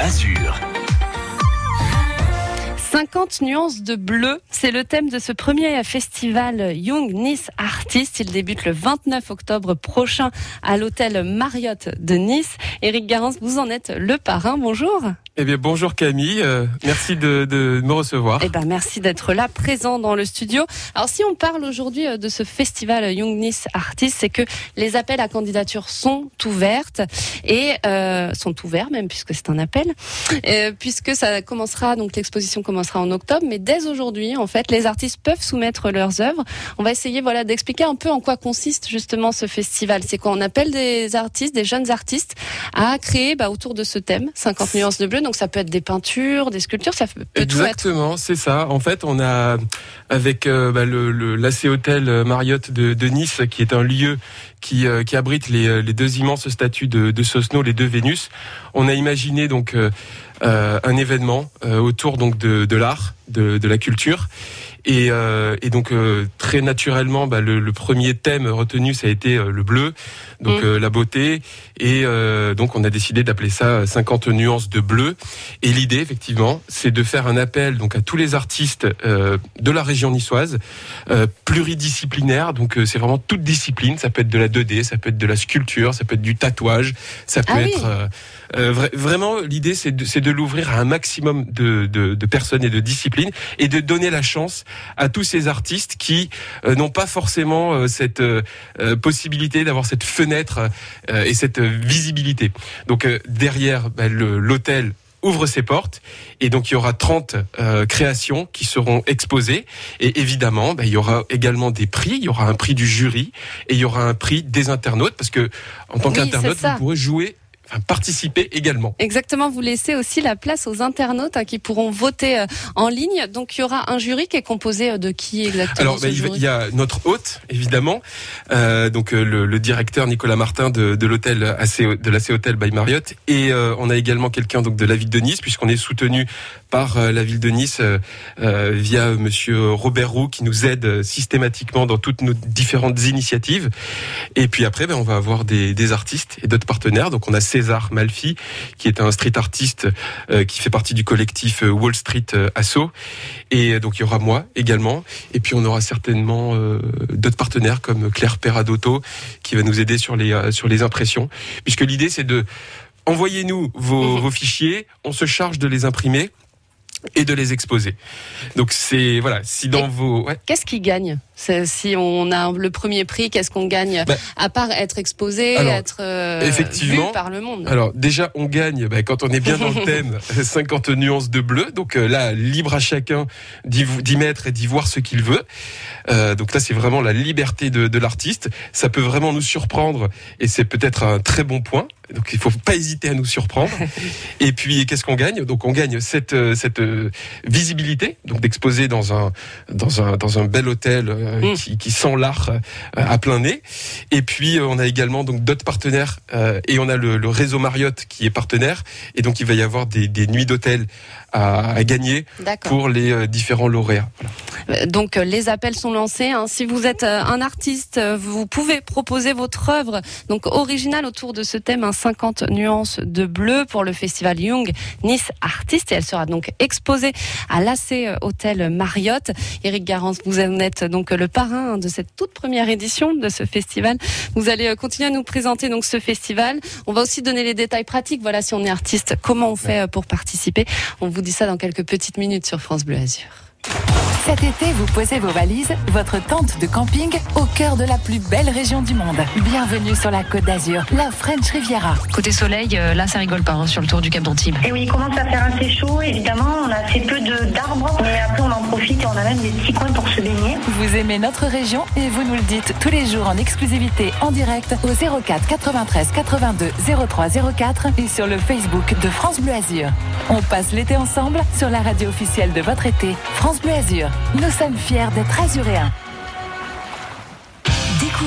Azur. 50 nuances de bleu, c'est le thème de ce premier festival Young Nice Artist. Il débute le 29 octobre prochain à l'hôtel Marriott de Nice. Éric Garance, vous en êtes le parrain. Bonjour. Eh bien, bonjour Camille, euh, merci de, de, me recevoir. Eh ben, merci d'être là, présent dans le studio. Alors, si on parle aujourd'hui euh, de ce festival Young Nice Artist, c'est que les appels à candidature sont ouvertes et euh, sont ouverts même puisque c'est un appel, euh, puisque ça commencera donc l'exposition commencera en octobre, mais dès aujourd'hui, en fait, les artistes peuvent soumettre leurs œuvres. On va essayer, voilà, d'expliquer un peu en quoi consiste justement ce festival. C'est quoi On appelle des artistes, des jeunes artistes, à créer bah, autour de ce thème 50 nuances de bleu donc ça peut être des peintures, des sculptures, ça peut Exactement, c'est ça. En fait, on a avec euh, bah, le, l'AC Hôtel Marriott de, de, Nice, qui est un lieu qui, euh, abrite les, euh, les, deux immenses statues de, de Sosno, les deux Vénus. On a imaginé donc un événement autour donc de, l'art, de la culture. Et, euh, et donc euh, très naturellement, bah, le, le, premier thème retenu, ça a été euh, le bleu, donc mm. la beauté. Et donc on a décidé d'appeler ça 50 nuances de bleu. Et l'idée, effectivement, c'est de faire un appel donc à tous les artistes de la région niçoise, pluridisciplinaire. Donc c'est vraiment toute discipline. Ça peut être de la 2D, ça peut être de la sculpture, ça peut être du tatouage, ça peut ah être vraiment l'idée, c'est de, de l'ouvrir à un maximum de, de, de personnes et de disciplines et de donner la chance à tous ces artistes qui euh, n'ont pas forcément euh, cette euh, possibilité d'avoir cette fenêtre et cette visibilité. Donc derrière bah, l'hôtel ouvre ses portes et donc il y aura 30 créations qui seront exposées et évidemment bah, il y aura également des prix, il y aura un prix du jury et il y aura un prix des internautes parce que en tant qu'internaute vous pourrez jouer participer également. Exactement, vous laissez aussi la place aux internautes hein, qui pourront voter euh, en ligne. Donc il y aura un jury qui est composé euh, de qui exactement Alors bah, il y a notre hôte évidemment, euh, donc le, le, directeur Nicolas Martin de, de l'hôtel de l'AC Hotel by Marriott et euh, on a également quelqu'un donc de la ville de Nice puisqu'on est soutenu par la ville de Nice via Monsieur Robert Roux qui nous aide systématiquement dans toutes nos différentes initiatives. Et puis après, ben, on va avoir des, des artistes et d'autres partenaires. Donc on a César Malfi, qui est un street artiste euh, qui fait partie du collectif euh, Wall Street euh, Asso. Et donc il y aura moi également. Et puis on aura certainement d'autres partenaires comme Claire Peradotto qui va nous aider sur les sur les impressions, puisque l'idée c'est de envoyez-nous vos, mhm. vos fichiers, on se charge de les imprimer et de les exposer. Donc c'est voilà, si dans vos ouais. Qu'est-ce qui gagne? Si on a le premier prix, qu'est-ce qu'on gagne bah, à part être exposé, être euh, effectivement, vu par le monde Alors déjà on gagne bah, quand on est bien dans le thème 50 nuances de bleu. Donc euh, là libre à chacun d'y mettre et d'y voir ce qu'il veut. Euh, donc là c'est vraiment la liberté de, de l'artiste. Ça peut vraiment nous surprendre et c'est peut-être un très bon point. Donc il faut pas hésiter à nous surprendre. Et puis qu'est-ce qu'on gagne? Donc on gagne cette euh, cette visibilité, donc d'exposer dans un dans un dans un bel hôtel euh, mm. qui, qui, sent l'art à plein nez. Et puis on a également donc d'autres partenaires et on a le, le, réseau Marriott qui est partenaire. Et donc il va y avoir des, des nuits d'hôtel à, à, gagner pour les différents lauréats. Voilà. Donc les appels sont lancés. Hein. Si vous êtes un artiste, vous pouvez proposer votre œuvre donc originale autour de ce thème. Hein, 50 nuances de bleu pour le festival Young Nice Artist et elle sera donc exposée à l'AC Hôtel Marriott. Eric Garance, vous en êtes donc le parrain de cette toute première édition de ce festival. Vous allez euh, continuer à nous présenter donc ce festival. On va aussi donner les détails pratiques. Voilà, si on est artiste, comment on fait euh, pour participer. On vous dit ça dans quelques petites minutes sur France Bleu Azur. Cet été, vous posez vos valises, votre tente de camping au cœur de la plus belle région du monde. Bienvenue sur la Côte d'Azur, la French Riviera. Côté soleil, euh, là ça rigole pas hein, sur le tour du Cap d'Antibes. Et oui, il commence à faire assez chaud, évidemment, on a assez peu d'arbres, mais après on en profite et on a même des petits coins pour se baigner. Vous aimez notre région et vous nous le dites tous les jours en exclusivité en direct au 04 93 82 03 04 et sur le Facebook de France Bleu Azur. On passe l'été ensemble sur la radio officielle de votre été, France Bleu Azur. Nous sommes fiers d'être azuréens.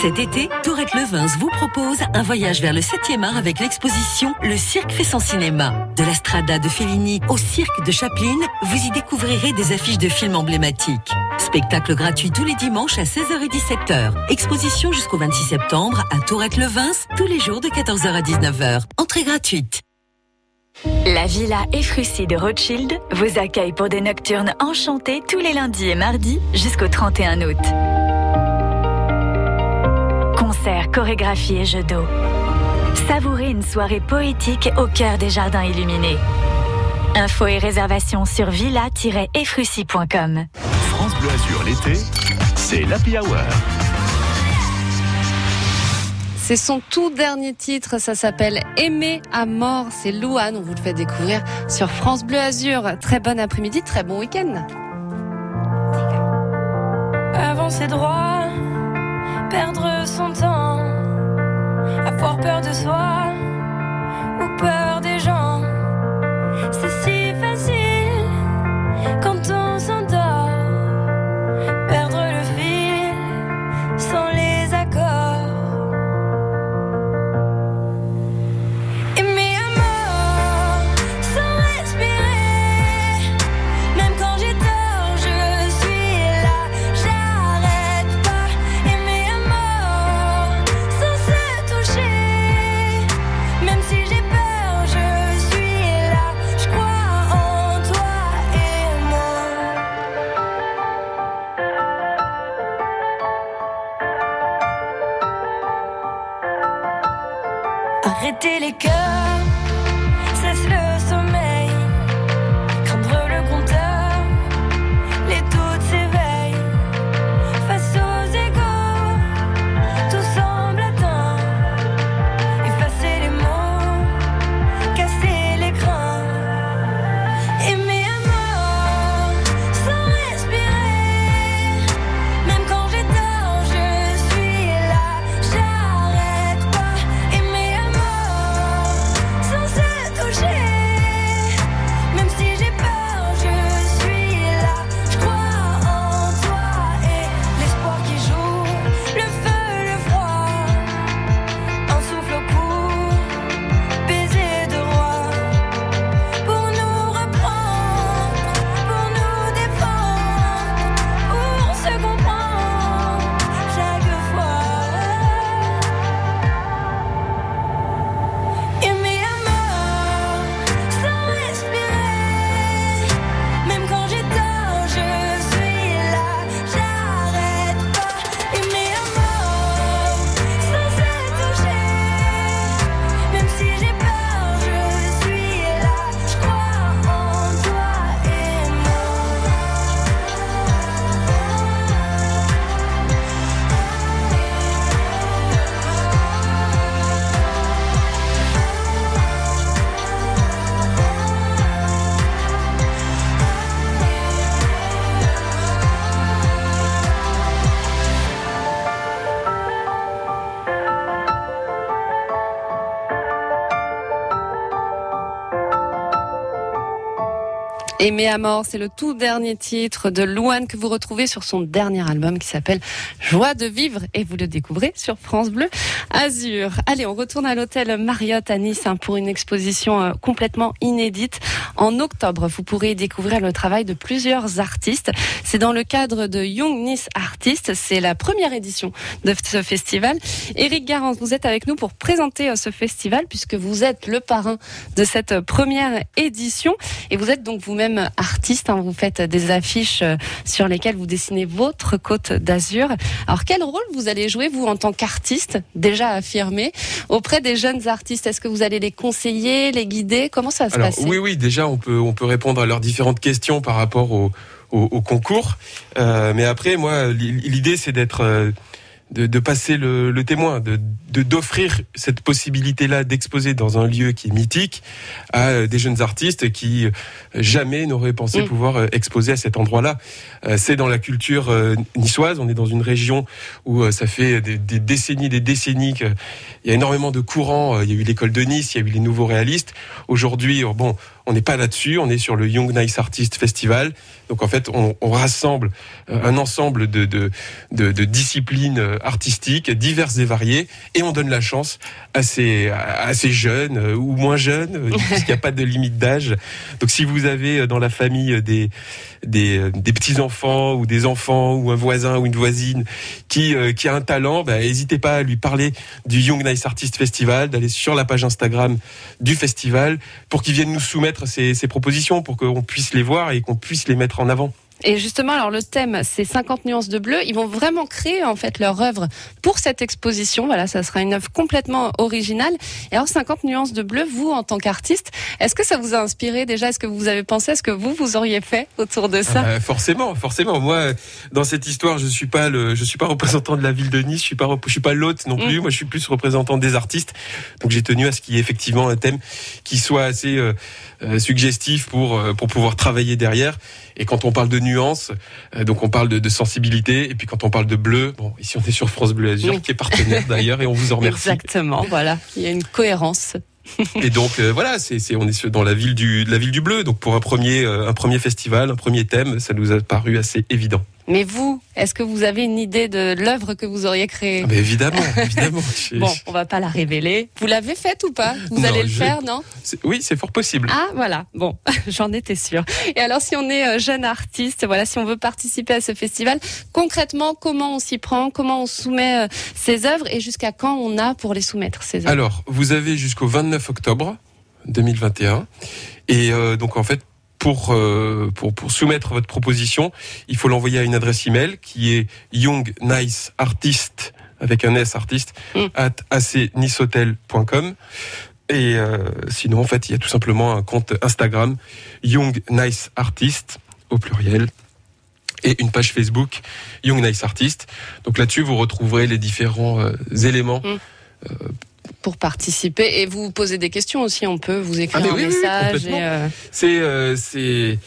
Cet été, Tourette Levins vous propose un voyage vers le 7e art avec l'exposition Le Cirque fait son cinéma. De la Strada de Fellini au Cirque de Chaplin, vous y découvrirez des affiches de films emblématiques. Spectacle gratuit tous les dimanches à 16h et 17h. Exposition jusqu'au 26 septembre à Tourette Levins, tous les jours de 14h à 19h. Entrée gratuite. La Villa Efrussi de Rothschild vous accueille pour des nocturnes enchantées tous les lundis et mardis jusqu'au 31 août. Concerts, chorégraphie et jeux d'eau. Savourez une soirée poétique au cœur des jardins illuminés. Infos et réservations sur villa-efrussi.com. France Bleu Azur l'été, c'est l'Happy Hour. C'est son tout dernier titre, ça s'appelle Aimer à mort. C'est Louane, on vous le fait découvrir sur France Bleu Azur. Très bon après-midi, très bon week-end. Avancer droit, perdre son temps, avoir peur de soi Aimer à mort, c'est le tout dernier titre de Louane que vous retrouvez sur son dernier album qui s'appelle Joie de vivre et vous le découvrez sur France Bleu Azur. Allez, on retourne à l'hôtel Marriott à Nice hein, pour une exposition euh, complètement inédite. En octobre, vous pourrez découvrir le travail de plusieurs artistes. C'est dans le cadre de Young Nice Artists. C'est la première édition de ce festival. Éric Garance, vous êtes avec nous pour présenter euh, ce festival puisque vous êtes le parrain de cette euh, première édition et vous êtes donc vous-même artiste. hein. vous faites des affiches euh, sur lesquelles vous dessinez votre côte d'Azur. Alors quel rôle vous allez jouer vous en tant qu'artiste déjà affirmé auprès des jeunes artistes? Est-ce que vous allez les conseiller, les guider? Comment ça va se passer? oui, oui, déjà on peut on peut répondre à leurs différentes questions par rapport au au, au concours. Euh, mais après, moi, l'i- l'idée, c'est d'être euh, de, de passer le, le témoin, de de- d'offrir cette possibilité-là d'exposer dans un lieu qui est mythique à euh, des jeunes artistes qui euh, jamais n'auraient pensé Mm. pouvoir euh, exposer à cet endroit-là. C'est dans la culture niçoise. On est dans une région où ça fait des, des décennies, des décennies qu'il y a énormément de courants. Il y a eu l'école de Nice, il y a eu les nouveaux réalistes. Aujourd'hui, euh, bon, on n'est pas là-dessus. On est sur le Young Nice Artist Festival. Donc en fait, on, on rassemble euh, un ensemble de, de, de, de disciplines euh, artistiques diverses et variées, et on donne la chance à ces, à à ces jeunes euh, ou moins jeunes, euh, parce qu'il n'y a pas de limite d'âge. Donc si vous avez dans la famille des des, euh, des petits enfants ou des enfants ou un voisin ou une voisine qui qui a un talent, bah, n'hésitez pas à lui parler du Young Nice Artist Festival, d'aller sur la page Instagram du festival pour qu'il vienne nous soumettre ses, ses propositions, pour qu'on puisse les voir et qu'on puisse les mettre en avant. Et justement, alors le thème, c'est 50 nuances de bleu. Ils vont vraiment créer en fait leur œuvre pour cette exposition. Voilà, ça sera une œuvre complètement originale. Et alors 50 nuances de bleu, vous en tant qu'artiste, est-ce que ça vous a inspiré déjà? Est-ce que vous avez pensé Est-ce que vous vous auriez fait autour de ça? Bah, forcément, forcément. Moi, dans cette histoire, je suis pas le, je suis pas représentant de la ville de Nice. Je suis pas, je suis pas l'hôte non plus. Mm. Moi, je suis plus représentant des artistes. Donc, j'ai tenu à ce qu'il y ait effectivement un thème qui soit assez euh, euh, suggestif pour euh, pour pouvoir travailler derrière. Et quand on parle de nuances, euh, donc on parle de, de sensibilité. Et puis quand on parle de bleu, bon, ici on est sur France Bleu Azur, Oui. qui est partenaire d'ailleurs, et on vous en remercie. Exactement, voilà. Il y a une cohérence. Et donc euh, voilà, c'est, c'est, on est dans la ville du, de la ville du bleu. Donc pour un premier, euh, un premier festival, un premier thème, ça nous a paru assez évident. Mais vous, est-ce que vous avez une idée de l'œuvre que vous auriez créée Ah, mais évidemment, évidemment. Bon, on va pas la révéler. Vous l'avez faite ou pas? Vous Non, allez le je- faire, non? Oui, c'est fort possible. Ah voilà, bon, j'en étais sûre. Et alors si on est euh, jeune artiste, voilà, si on veut participer à ce festival, concrètement, comment on s'y prend, comment on soumet euh, ses œuvres? Et jusqu'à quand on a pour les soumettre ces œuvres? Alors, vous avez jusqu'au 29 octobre 2021. Et euh, donc, en fait, pour, euh, pour, pour soumettre votre proposition, il faut l'envoyer à une adresse email qui est young nice artist avec un S artiste Mm. at acnicehotel.com. Et euh, sinon, en fait, il y a tout simplement un compte Instagram Young Nice Artist au pluriel et une page Facebook Young Nice Artist. Donc là-dessus, vous retrouverez les différents euh, éléments Pour participer et vous poser des questions aussi, on peut vous écrire Ah, un oui, message. euh, C'est, euh, c'est,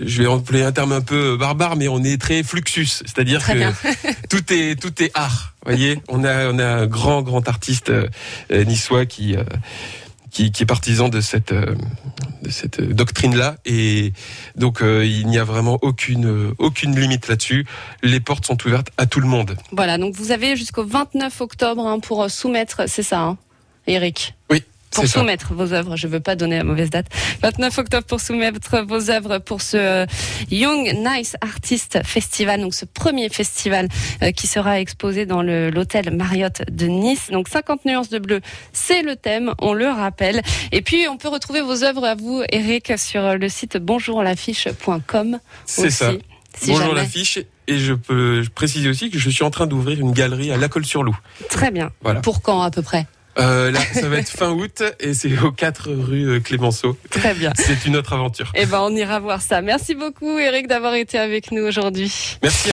je vais employer un terme un peu barbare, mais on est très fluxus, c'est-à-dire que bien. tout est tout est art. Voyez, on a on a un grand grand artiste euh, niçois qui euh, qui, qui est partisan de cette euh, de cette doctrine là et donc euh, il n'y a vraiment aucune euh, aucune limite là-dessus. Les portes sont ouvertes à tout le monde. Voilà, donc vous avez jusqu'au 29 octobre hein, pour soumettre, c'est ça, hein, Eric Oui. Pour ça. soumettre vos œuvres. Je veux pas donner la mauvaise date. 29 octobre pour soumettre vos œuvres pour ce euh, Young Nice Artist Festival, donc ce premier festival euh, qui sera exposé dans l'hôtel Marriott de Nice. Donc 50 nuances de bleu, c'est le thème, on le rappelle. Et puis on peut retrouver vos œuvres à vous, Eric, sur le site bonjourlaffiche.com. C'est ça. si Bonjour l'affiche et je peux préciser aussi que je suis en train d'ouvrir une galerie à La Colle-sur-Loup. Très bien. Voilà. Pour quand à peu près? Euh, là, ça va être fin août et c'est aux 4 rue Clémenceau. Très bien. C'est une autre aventure. Eh ben, on ira voir ça. Merci beaucoup, Eric, d'avoir été avec nous aujourd'hui. Merci.